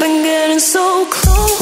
Been getting so close.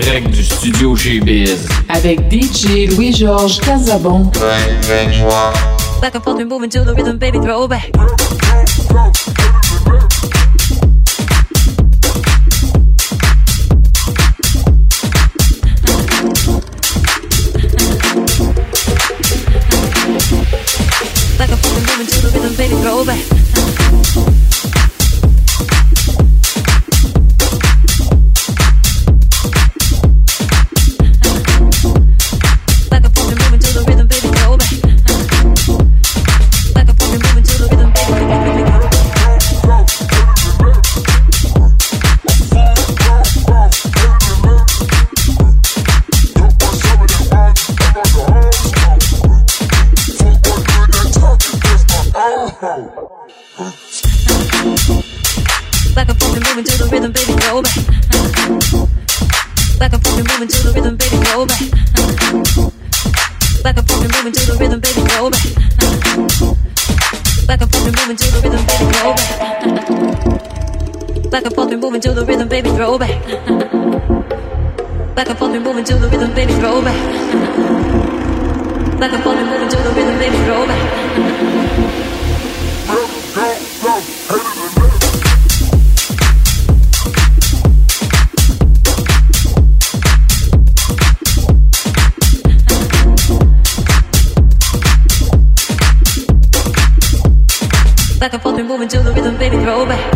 Direct du studio chez Biz. avec DJ Louis-Georges Casabon. Back and forth and moving to the rhythm, baby, throw. Back Back and forth and moving to the rhythm, baby, throw back. Back and forth and moving to the rhythm, baby, throw back. Back and forth and moving to the rhythm, baby, throw back. Back and forth and moving to the rhythm, baby, throw back. Back and forth and moving to the rhythm, baby, throw back. Back and forth and moving to the rhythm, baby, throw back. Back and forth and moving to the rhythm, baby, throw back. And forth and moving to the rhythm, baby, throw back.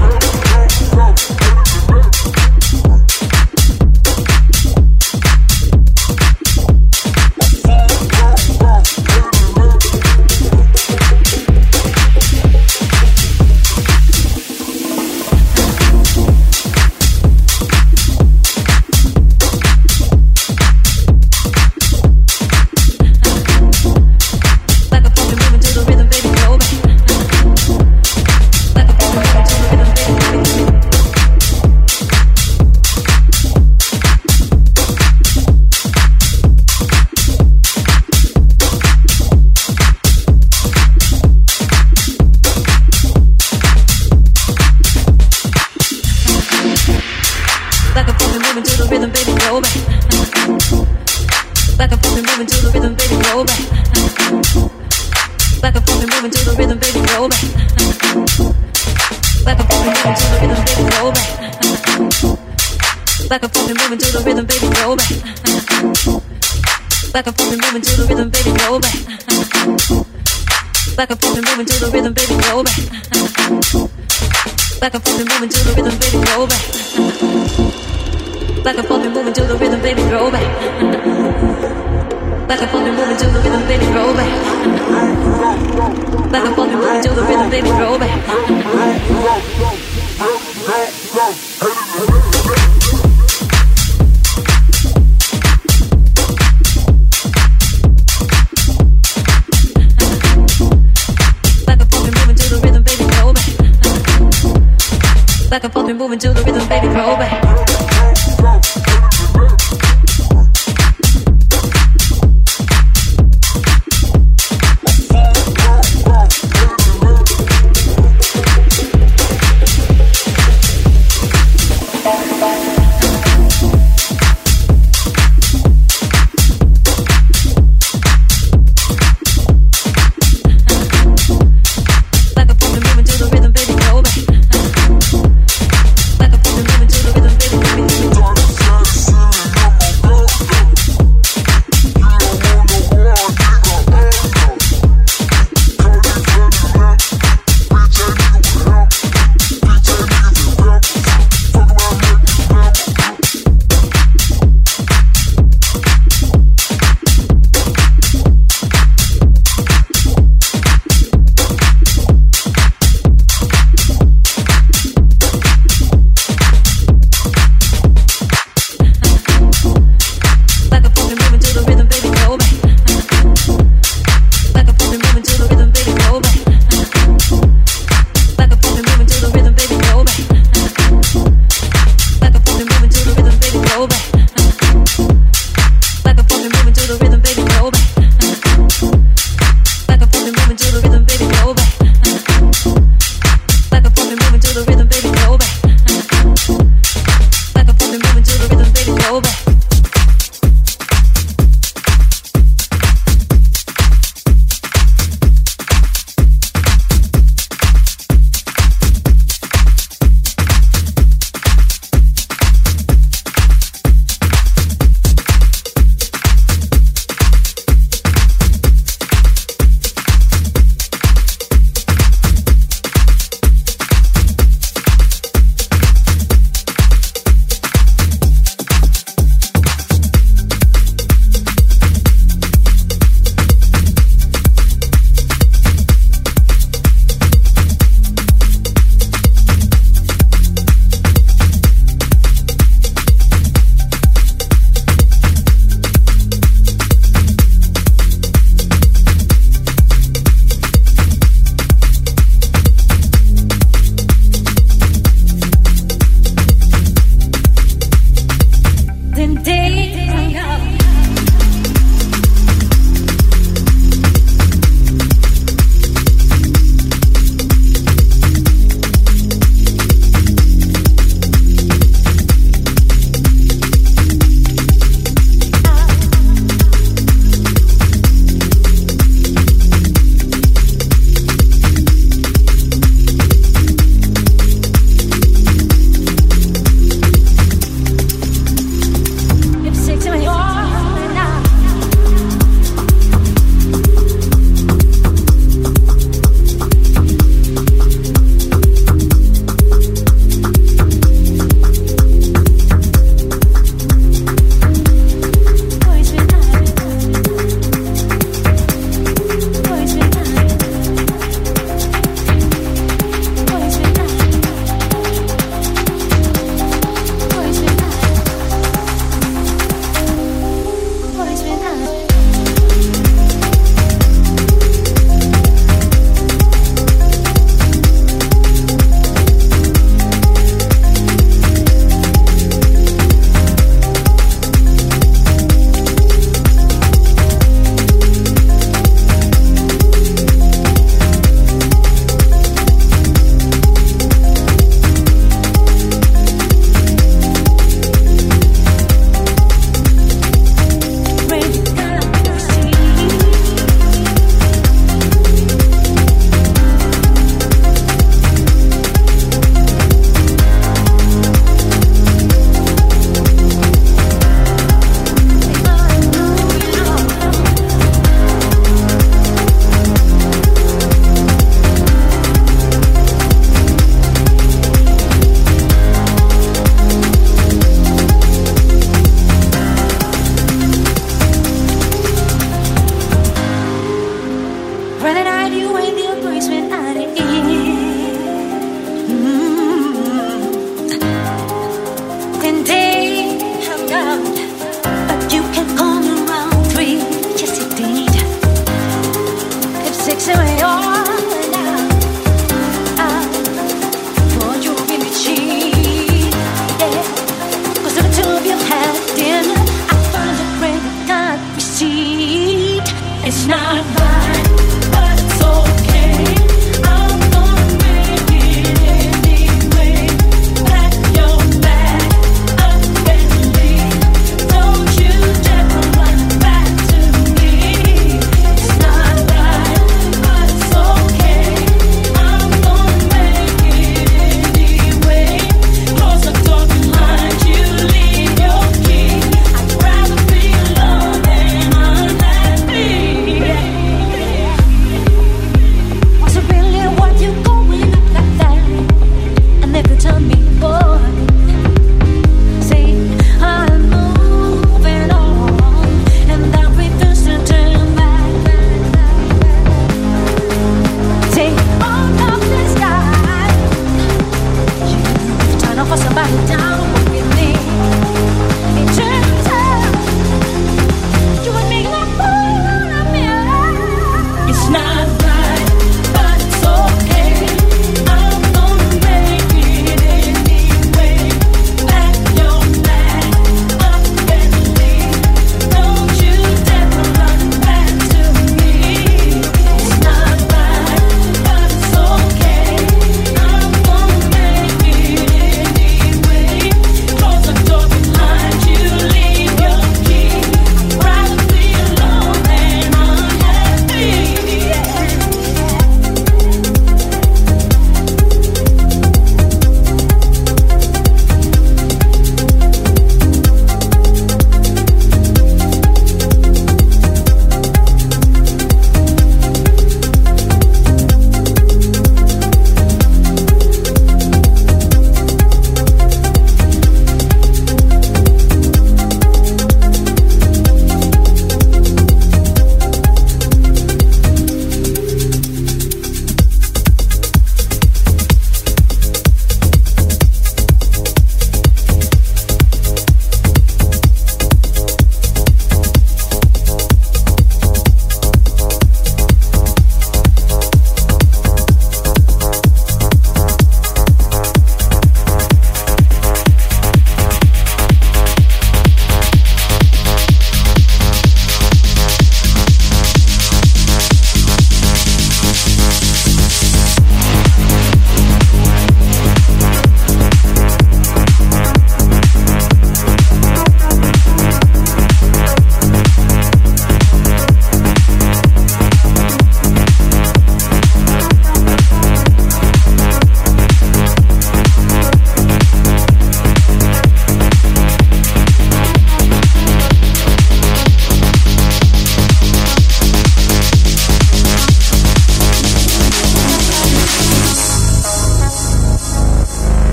Back and forth and moving to the rhythm, baby, throw back. Back and forth and moving to the rhythm, baby, throw back. Back and forth and moving to the rhythm, baby, throw back. Back and forth and moving to the rhythm, baby, throw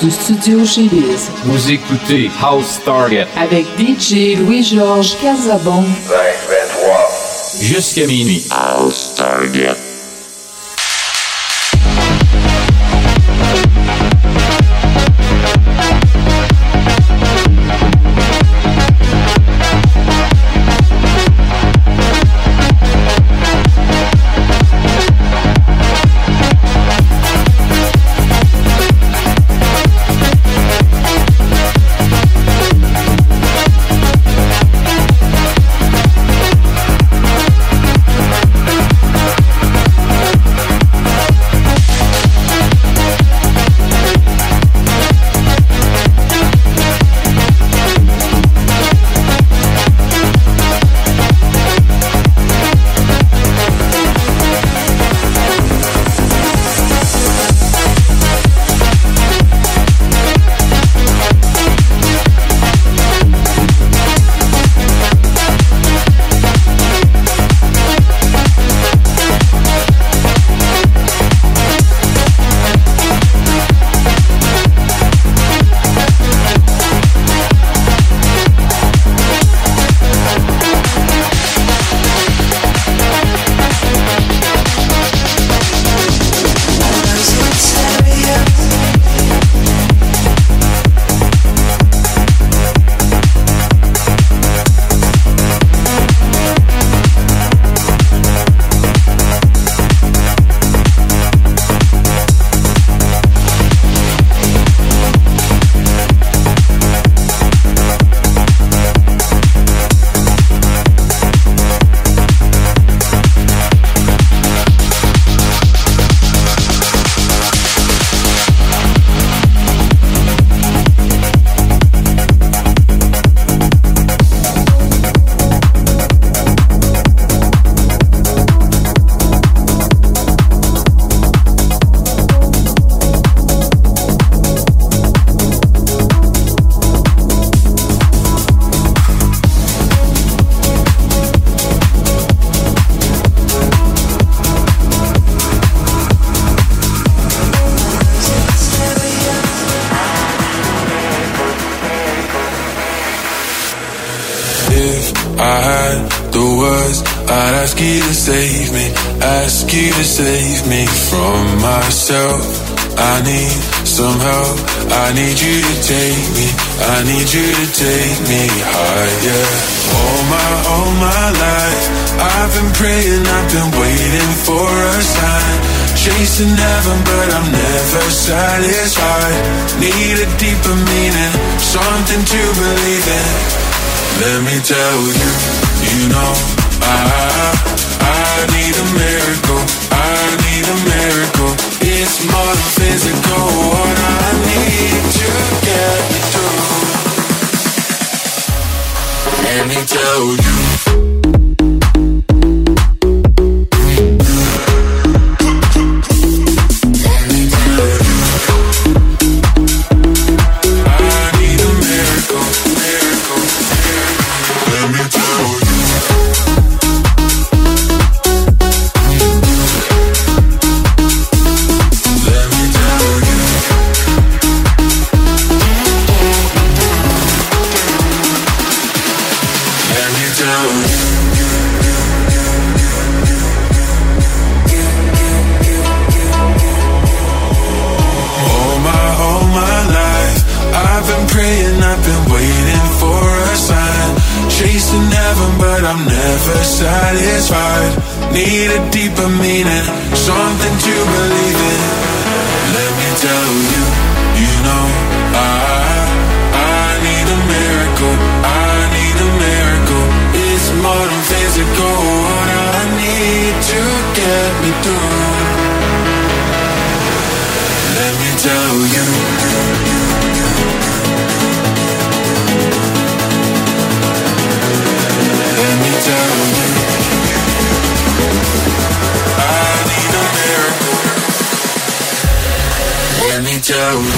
du studio chez Biz. Vous écoutez House Target avec DJ Louis-Georges Casabon. 20, 23. Jusqu'à minuit. need you to take me. I need you to take never satisfied. Need a deeper meaning, something to believe in. Let me tell you. down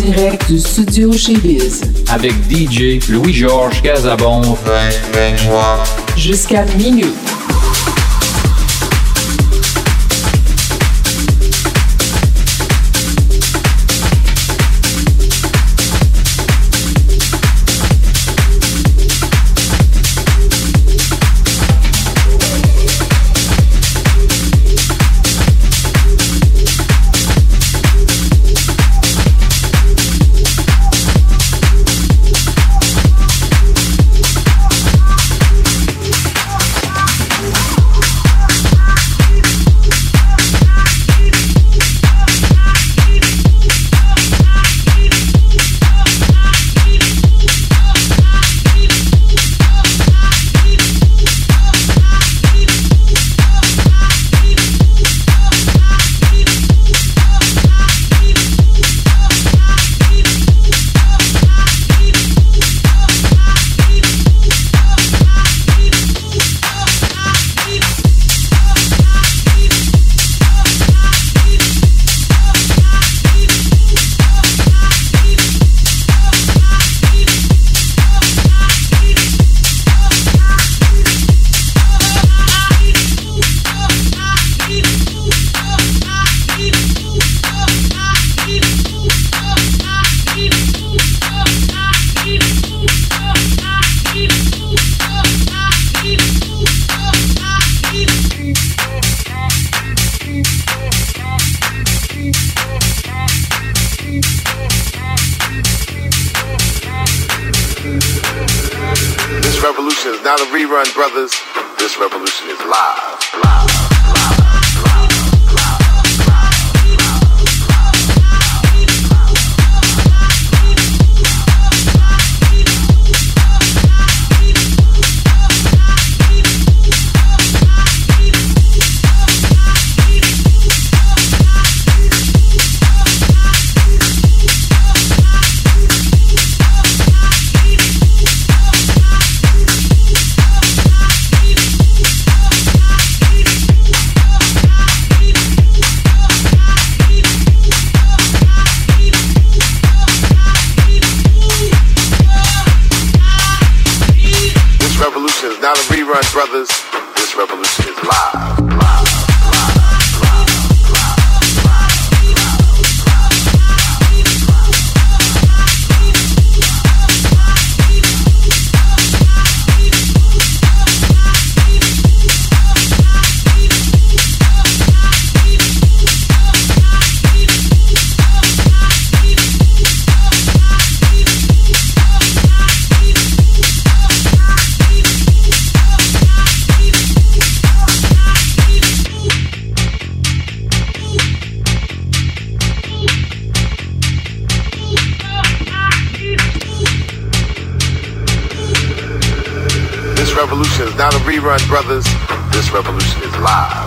direct du studio chez Biz. avec DJ Louis-Georges Casabon 2023. Jusqu'à minuit. Revolution is not a rerun, brothers. This revolution is live. Live. Not a rerun, brothers. This revolution is live. Live.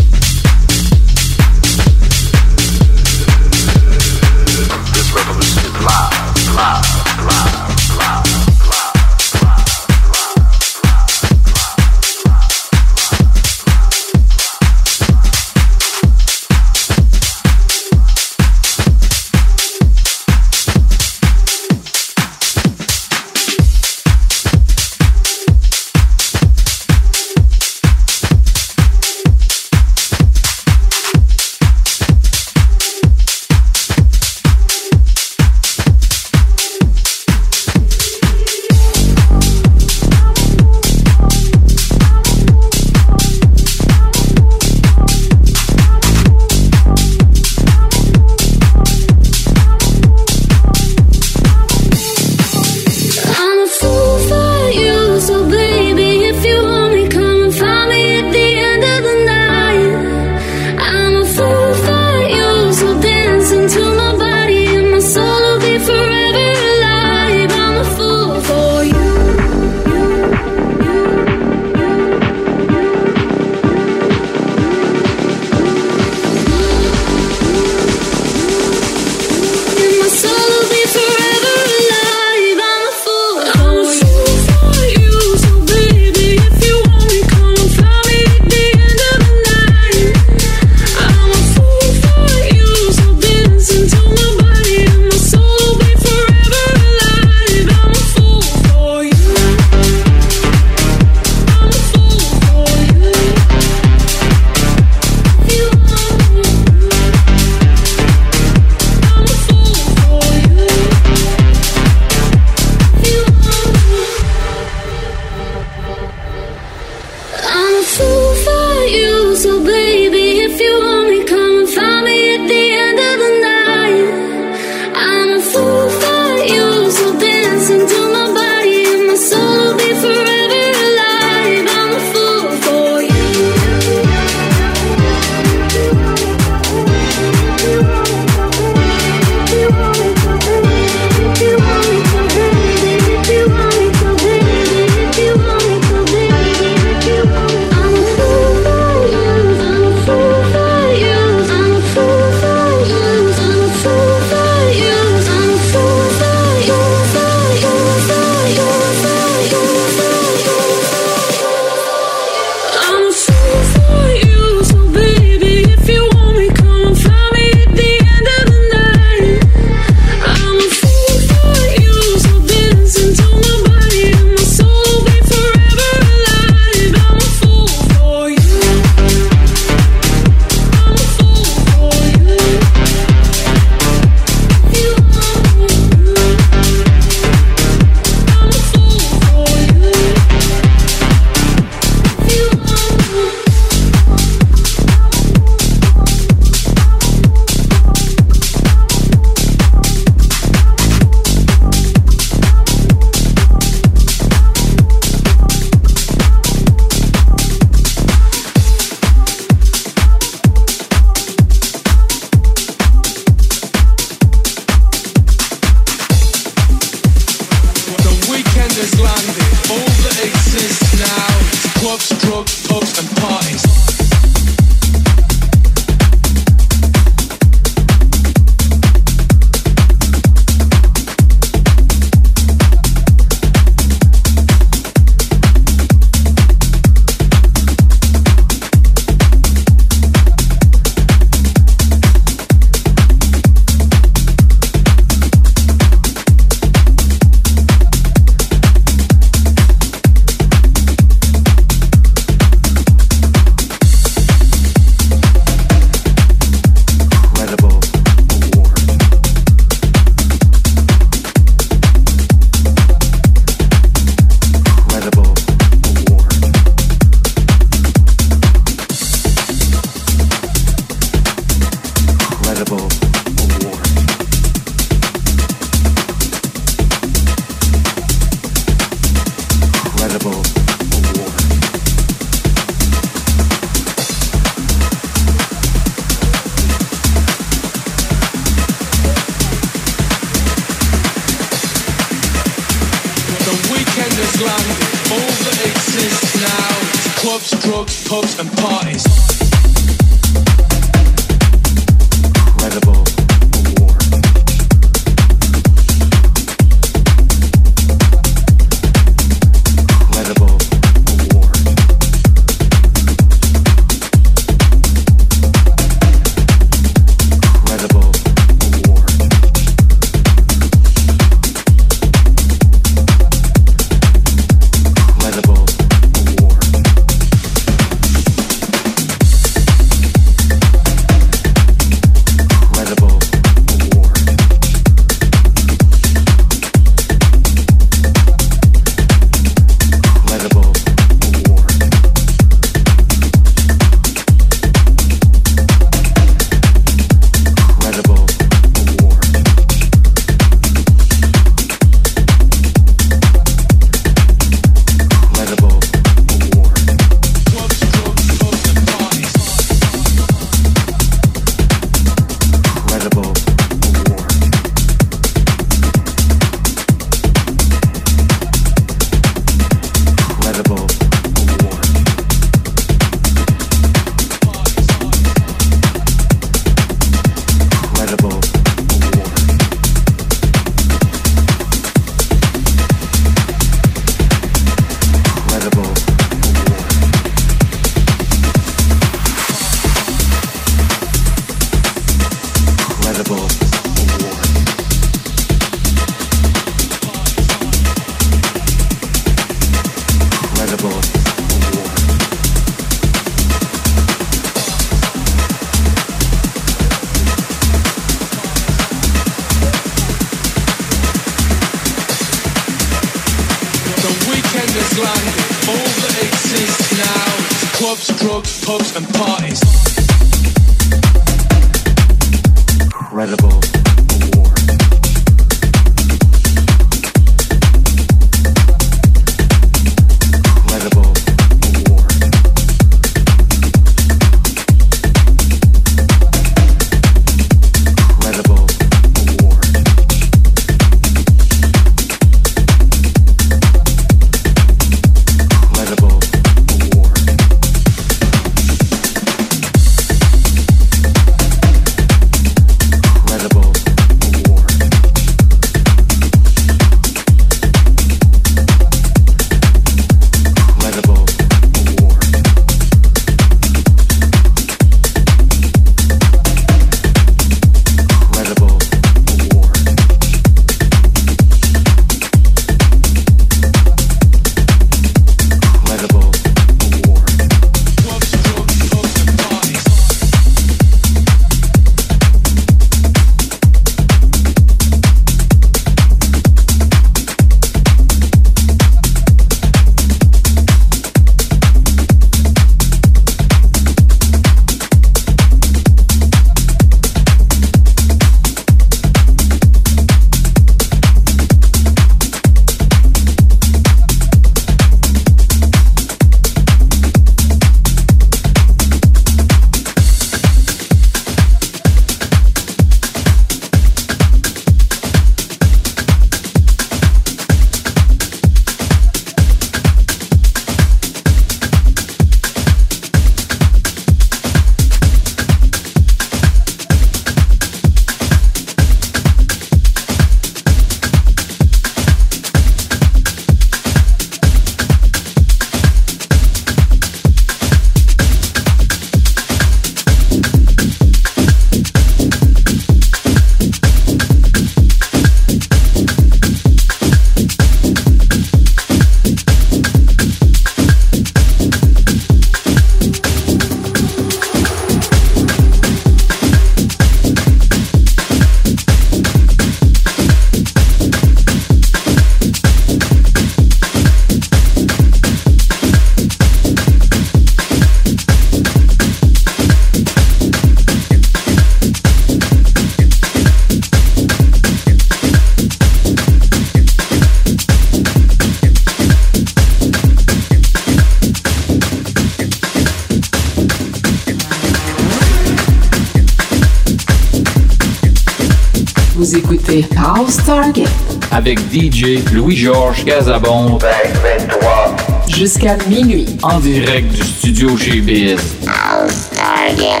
Écoutez House Target avec DJ Louis-Georges Casabon 23 jusqu'à minuit en direct du studio GBS. House Target.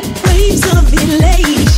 Of.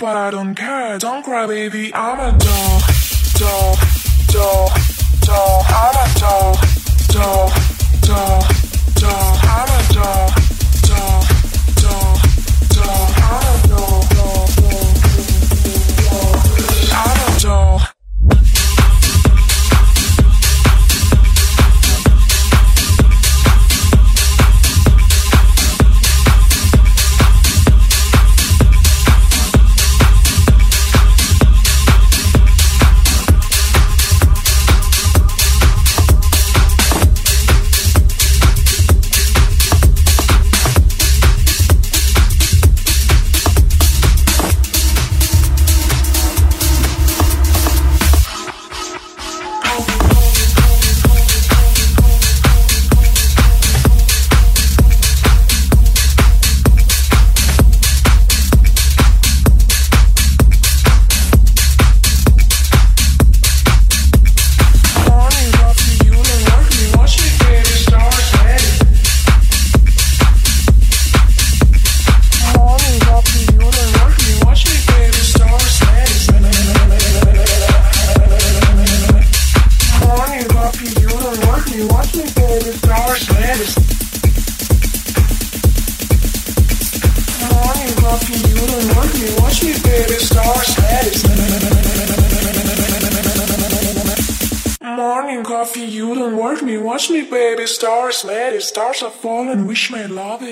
But I don't care, don't cry, baby. I'm a doll, doll, doll, doll. I'm a doll, doll, doll. stars are fallen, wish my love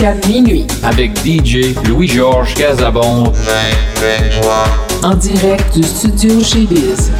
Jusqu'à minuit. avec DJ Louis-Georges Casabon 2023. En direct du studio chez Biz.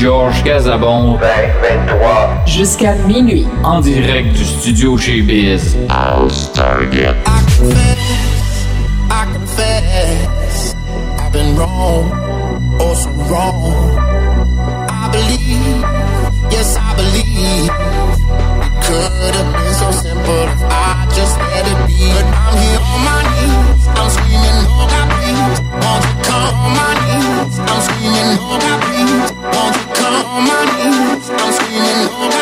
Georges Casabon. 23. Jusqu'à minuit. En direct du studio chez Biz. House Target. Oh.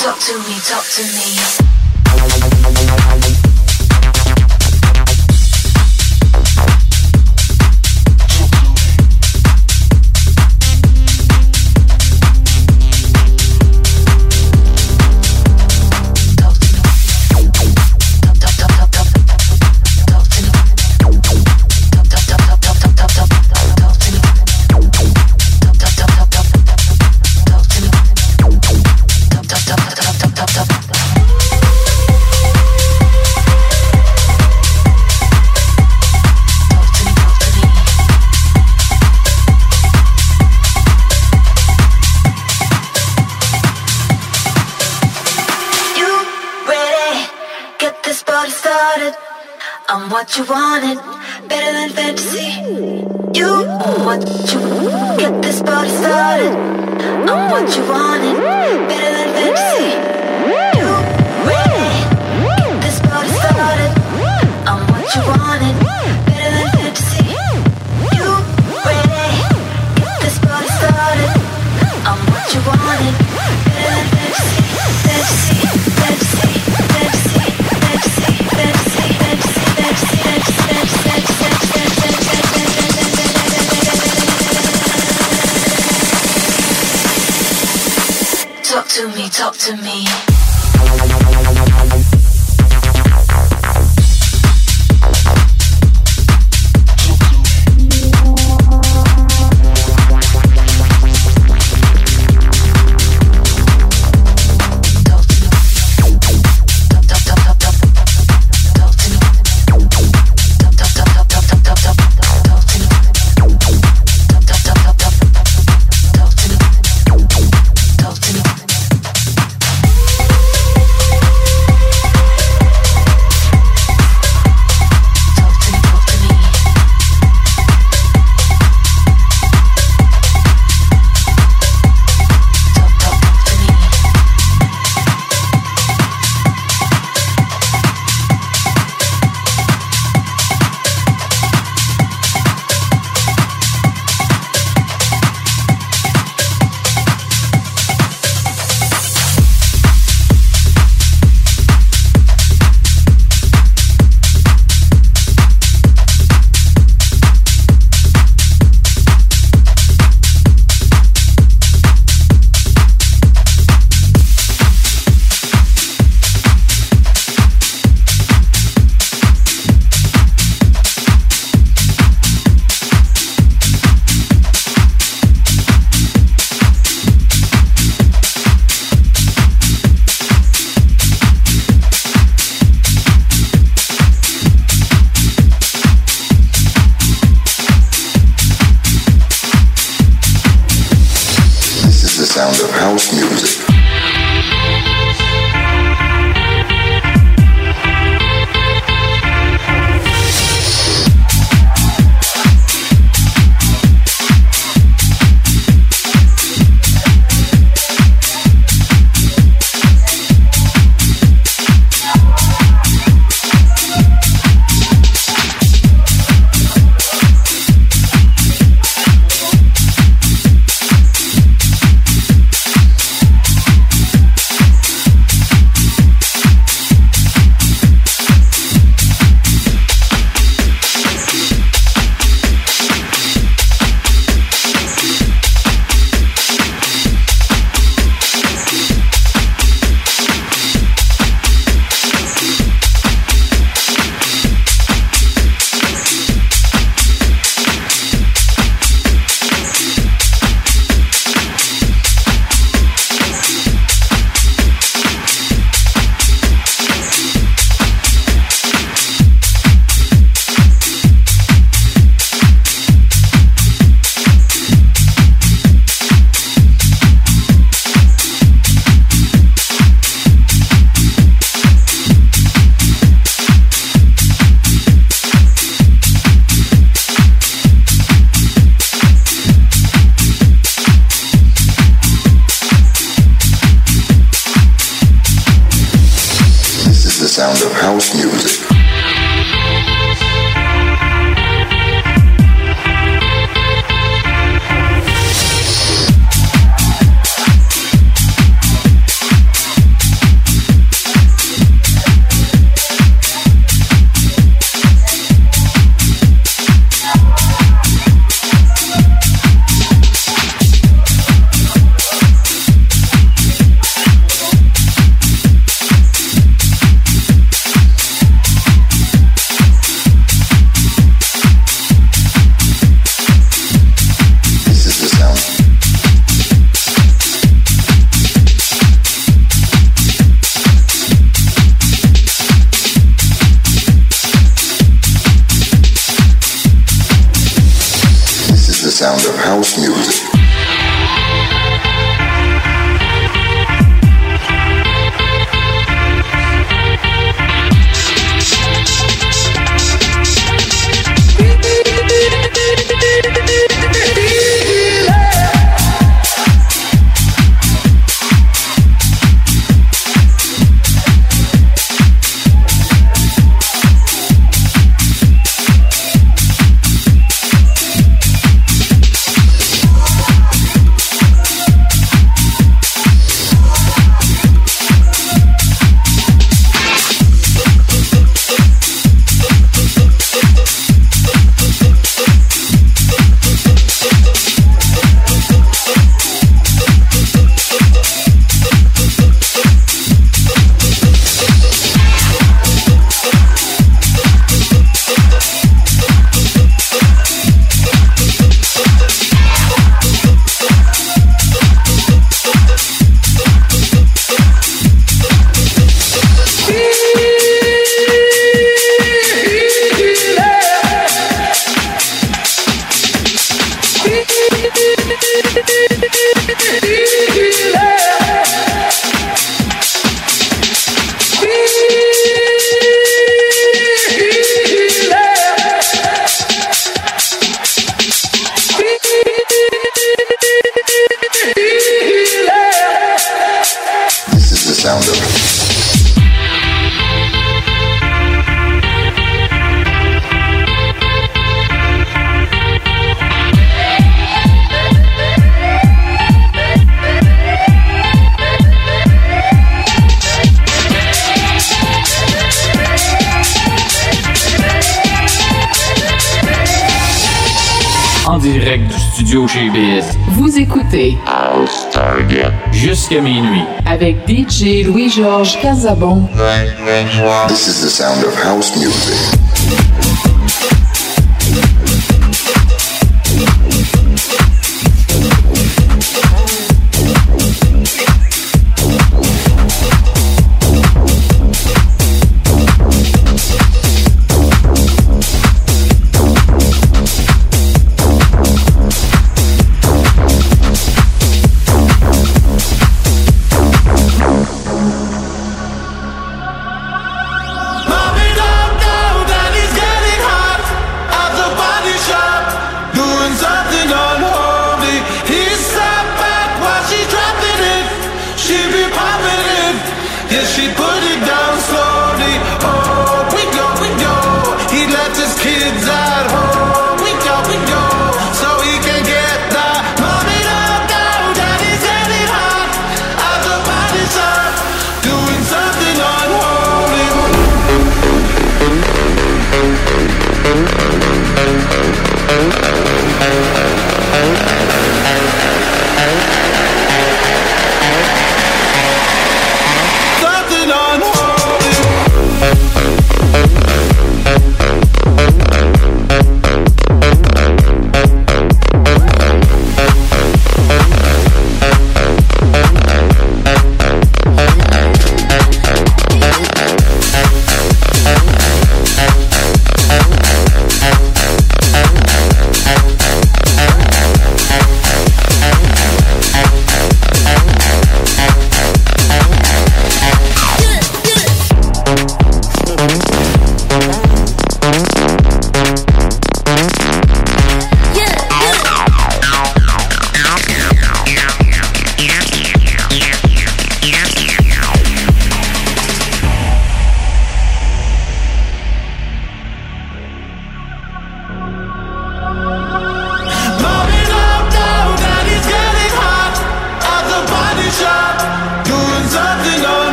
talk to me, talk to me. you wanted. to me, talk to me. studio. Vous écoutez House Target jusqu'à minuit avec DJ Louis-Georges Casabon. This is the sound of house music.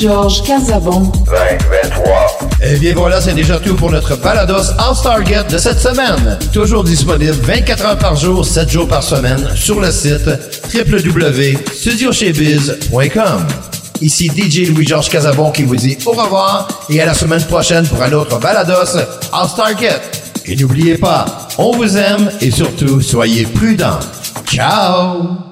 DJ Louis-Georges Casabon. 20, 23. Eh bien voilà, c'est déjà tout pour notre balados House Target de cette semaine. Toujours disponible 24 heures par jour, 7 jours par semaine sur le site www.studiochebiz.com. Ici DJ Louis-Georges Casabon qui vous dit au revoir et à la semaine prochaine pour un autre balados House Target. Et n'oubliez pas, on vous aime et surtout, soyez prudents. Ciao!